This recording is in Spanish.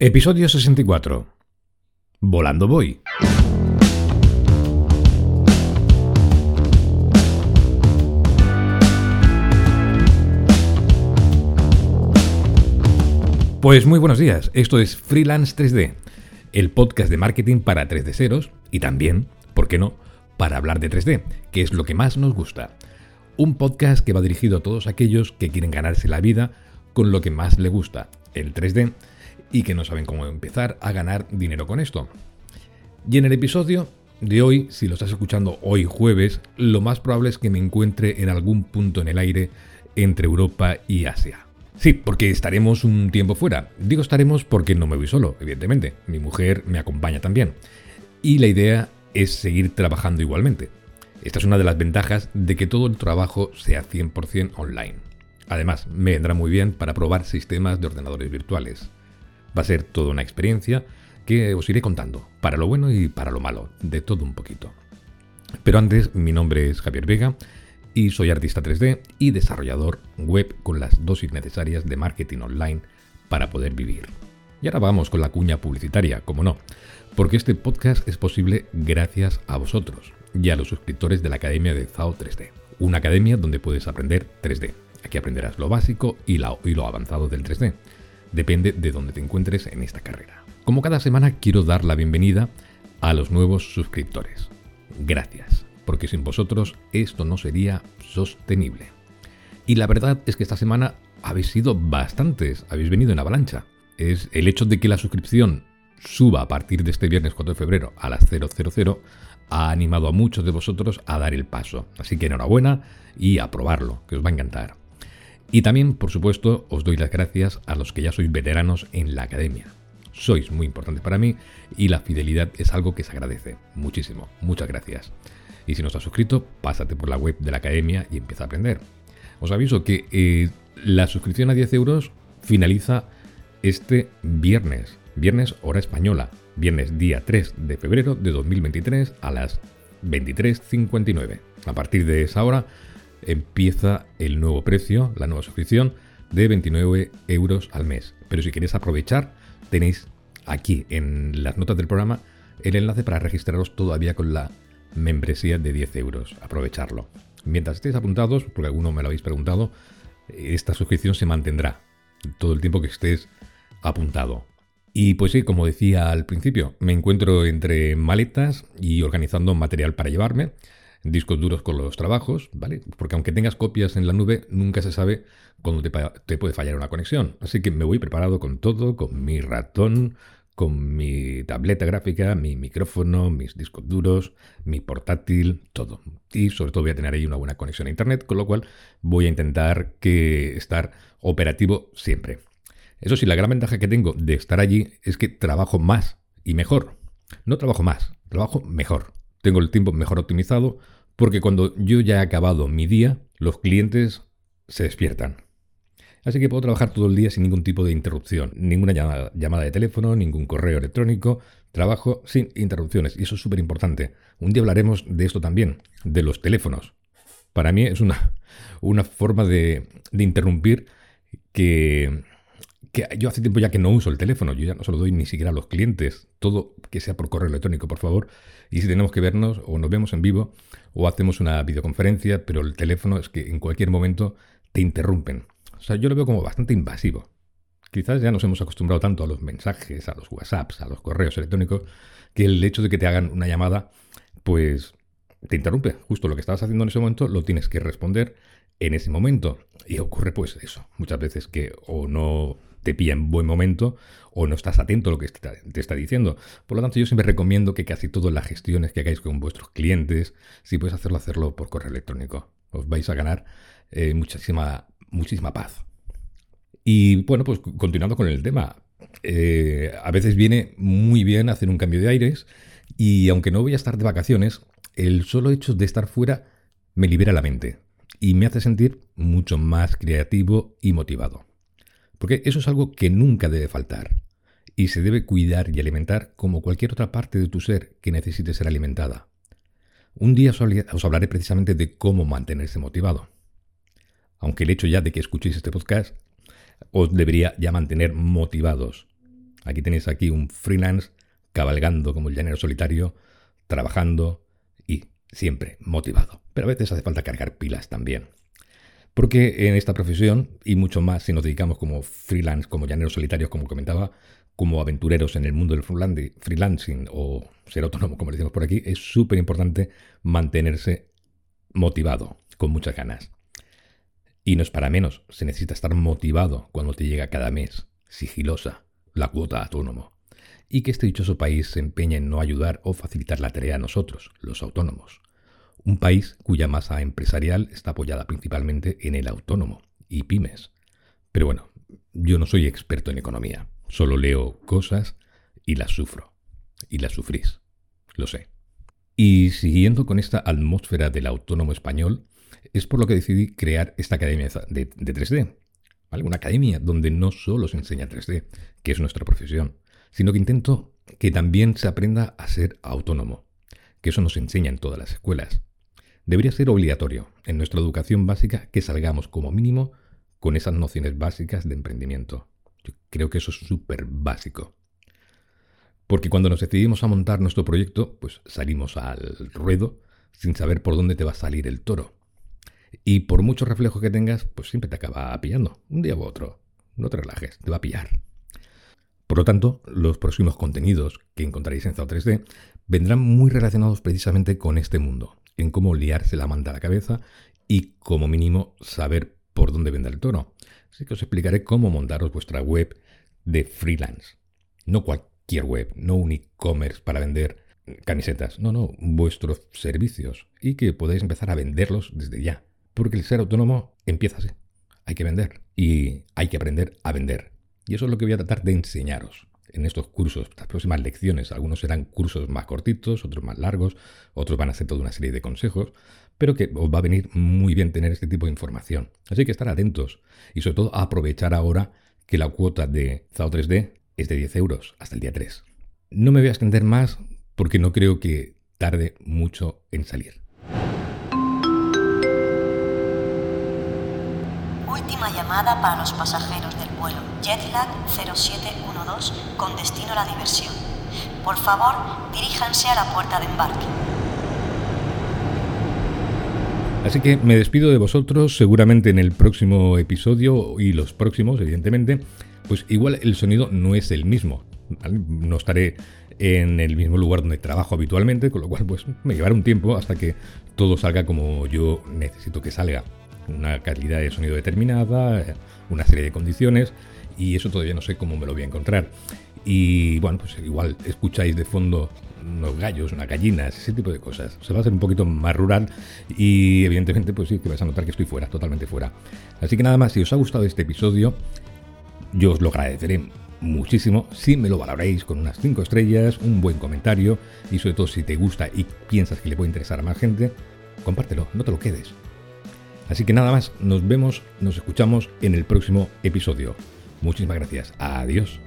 Episodio 64. Volando voy. Pues muy buenos días, esto es Freelance 3D, el podcast de marketing para 3D ceros y también, ¿por qué no?, para hablar de 3D, que es lo que más nos gusta. Un podcast que va dirigido a todos aquellos que quieren ganarse la vida con lo que más le gusta, el 3D y que no saben cómo empezar a ganar dinero con esto. Y en el episodio de hoy, si lo estás escuchando hoy jueves, lo más probable es que me encuentre en algún punto en el aire entre Europa y Asia. Sí, porque estaremos un tiempo fuera. Digo estaremos porque no me voy solo, evidentemente. Mi mujer me acompaña también. Y la idea es seguir trabajando igualmente. Esta es una de las ventajas de que todo el trabajo sea 100% online. Además, me vendrá muy bien para probar sistemas de ordenadores virtuales. Va a ser toda una experiencia que os iré contando, para lo bueno y para lo malo, de todo un poquito. Pero antes, mi nombre es Javier Vega y soy artista 3D y desarrollador web con las dosis necesarias de marketing online para poder vivir. Y ahora vamos con la cuña publicitaria, como no, porque este podcast es posible gracias a vosotros y a los suscriptores de la Academia de ZAO 3D, una academia donde puedes aprender 3D. Aquí aprenderás lo básico y, lo avanzado del 3D depende de dónde te encuentres en esta carrera. Como cada semana quiero dar la bienvenida a los nuevos suscriptores. Gracias, porque sin vosotros esto no sería sostenible. Y la verdad es que esta semana habéis sido bastantes, habéis venido en avalancha. Es el hecho de que la suscripción suba a partir de este viernes 4 de febrero a las 000 ha animado a muchos de vosotros a dar el paso. Así que enhorabuena y a probarlo, que os va a encantar. Y también, por supuesto, os doy las gracias a los que ya sois veteranos en la academia. Sois muy importantes para mí y la fidelidad es algo que se agradece muchísimo. Muchas gracias. Y si no estás suscrito, pásate por la web de la academia y empieza a aprender. Os aviso que eh, la suscripción a 10 euros finaliza este viernes, viernes hora española, viernes día 3 de febrero de 2023 a las 23.59. A partir de esa hora empieza el nuevo precio, la nueva suscripción de 29 euros al mes. Pero si queréis aprovechar, tenéis aquí en las notas del programa el enlace para registraros todavía con la membresía de 10 euros. Aprovecharlo. Mientras estéis apuntados, porque alguno me lo habéis preguntado, esta suscripción se mantendrá todo el tiempo que estés apuntado. Y pues sí, como decía al principio, me encuentro entre maletas y organizando material para llevarme discos duros con los trabajos, ¿vale? Porque aunque tengas copias en la nube, nunca se sabe cuándo te, puede fallar una conexión. Así que me voy preparado con todo, con mi ratón, con mi tableta gráfica, mi micrófono, mis discos duros, mi portátil, todo. Y sobre todo voy a tener ahí una buena conexión a internet, con lo cual voy a intentar que estar operativo siempre. Eso sí, la gran ventaja que tengo de estar allí es que trabajo más y mejor. No trabajo más, trabajo mejor tengo el tiempo mejor optimizado, porque cuando yo ya he acabado mi día, los clientes se despiertan. Así que puedo trabajar todo el día sin ningún tipo de interrupción, ninguna llamada, de teléfono, ningún correo electrónico, trabajo sin interrupciones. Y eso es súper importante. Un día hablaremos de esto también, de los teléfonos. Para mí es una, una forma de interrumpir que, yo hace tiempo ya que no uso el teléfono, yo ya no se lo doy ni siquiera a los clientes, todo que sea por correo electrónico, por favor. Y si tenemos que vernos, o nos vemos en vivo, o hacemos una videoconferencia, pero el teléfono es que en cualquier momento te interrumpen. O sea, yo lo veo como bastante invasivo. Quizás ya nos hemos acostumbrado tanto a los mensajes, a los WhatsApps, a los correos electrónicos, que el hecho de que te hagan una llamada, pues te interrumpe. Justo lo que estabas haciendo en ese momento lo tienes que responder en ese momento. Y ocurre pues eso, muchas veces que o no te pilla en buen momento o no estás atento a lo que te está diciendo. Por lo tanto, yo siempre recomiendo que casi todas las gestiones que hagáis con vuestros clientes, si puedes hacerlo, hacerlo por correo electrónico. Os vais a ganar eh, muchísima, muchísima paz. Y bueno, pues continuando con el tema. Eh, a veces viene muy bien hacer un cambio de aires y aunque no voy a estar de vacaciones, el solo hecho de estar fuera me libera la mente y me hace sentir mucho más creativo y motivado. Porque eso es algo que nunca debe faltar y se debe cuidar y alimentar como cualquier otra parte de tu ser que necesite ser alimentada. Un día os hablaré precisamente de cómo mantenerse motivado. Aunque el hecho ya de que escuchéis este podcast os debería ya mantener motivados. Aquí tenéis aquí un freelance cabalgando como el llanero solitario, trabajando y siempre motivado. Pero a veces hace falta cargar pilas también. Porque en esta profesión, y mucho más si nos dedicamos como freelance, como llaneros solitarios, como comentaba, como aventureros en el mundo del freelancing o ser autónomo, como decimos por aquí, es súper importante mantenerse motivado, con muchas ganas. Y no es para menos, se necesita estar motivado cuando te llega cada mes, sigilosa, la cuota autónomo. Y que este dichoso país se empeñe en no ayudar o facilitar la tarea a nosotros, los autónomos. Un país cuya masa empresarial está apoyada principalmente en el autónomo y pymes. Pero bueno, yo no soy experto en economía, Solo leo cosas y las sufro. Y las sufrís. Lo sé. Y siguiendo con esta atmósfera del autónomo español, es por lo que decidí crear esta academia de, 3D. ¿vale? Una academia donde no solo se enseña 3D, que es nuestra profesión, sino que intento que también se aprenda a ser autónomo, que eso nos enseña en todas las escuelas. Debería ser obligatorio en nuestra educación básica que salgamos como mínimo con esas nociones básicas de emprendimiento creo que eso es súper básico. Porque cuando nos decidimos a montar nuestro proyecto, pues salimos al ruedo sin saber por dónde te va a salir el toro. Y por mucho reflejo que tengas, pues siempre te acaba pillando, un día u otro. No te relajes, te va a pillar. Por lo tanto, los próximos contenidos que encontraréis en ZAO 3D vendrán muy relacionados precisamente con este mundo, en cómo liarse la manta a la cabeza y como mínimo saber por dónde vender el toro. Así que os explicaré cómo montaros vuestra web de freelance. No cualquier web, no un e-commerce para vender camisetas, no, no, vuestros servicios y que podáis empezar a venderlos desde ya. Porque el ser autónomo empieza así. Hay que vender y hay que aprender a vender. Y eso es lo que voy a tratar de enseñaros en estos cursos, estas próximas lecciones. Algunos serán cursos más cortitos, otros más largos, otros van a ser toda una serie de consejos, pero que os va a venir muy bien tener este tipo de información. Así que estar atentos y sobre todo aprovechar ahora que la cuota de ZAO 3D es de 10 euros hasta el día 3. No me voy a extender más porque no creo que tarde mucho en salir. Última llamada para los pasajeros del vuelo Jetlag 0712 con destino a la diversión. Por favor, diríjanse a la puerta de embarque. Así que me despido de vosotros, seguramente en el próximo episodio y los próximos, evidentemente, pues igual el sonido no es el mismo. No estaré en el mismo lugar donde trabajo habitualmente, con lo cual pues me llevará un tiempo hasta que todo salga como yo necesito que salga. Una calidad de sonido determinada, una serie de condiciones y eso todavía no sé cómo me lo voy a encontrar. Y bueno, pues igual escucháis de fondo unos gallos, unas gallinas, ese tipo de cosas. Se va a hacer un poquito más rural y evidentemente pues sí que vais a notar que estoy fuera, totalmente fuera. Así que nada más, si os ha gustado este episodio, yo os lo agradeceré muchísimo si me lo valoráis con unas 5 estrellas, un buen comentario y sobre todo si te gusta y piensas que le puede interesar a más gente, compártelo, no te lo quedes. Así que nada más, nos vemos, nos escuchamos en el próximo episodio. Muchísimas gracias. Adiós.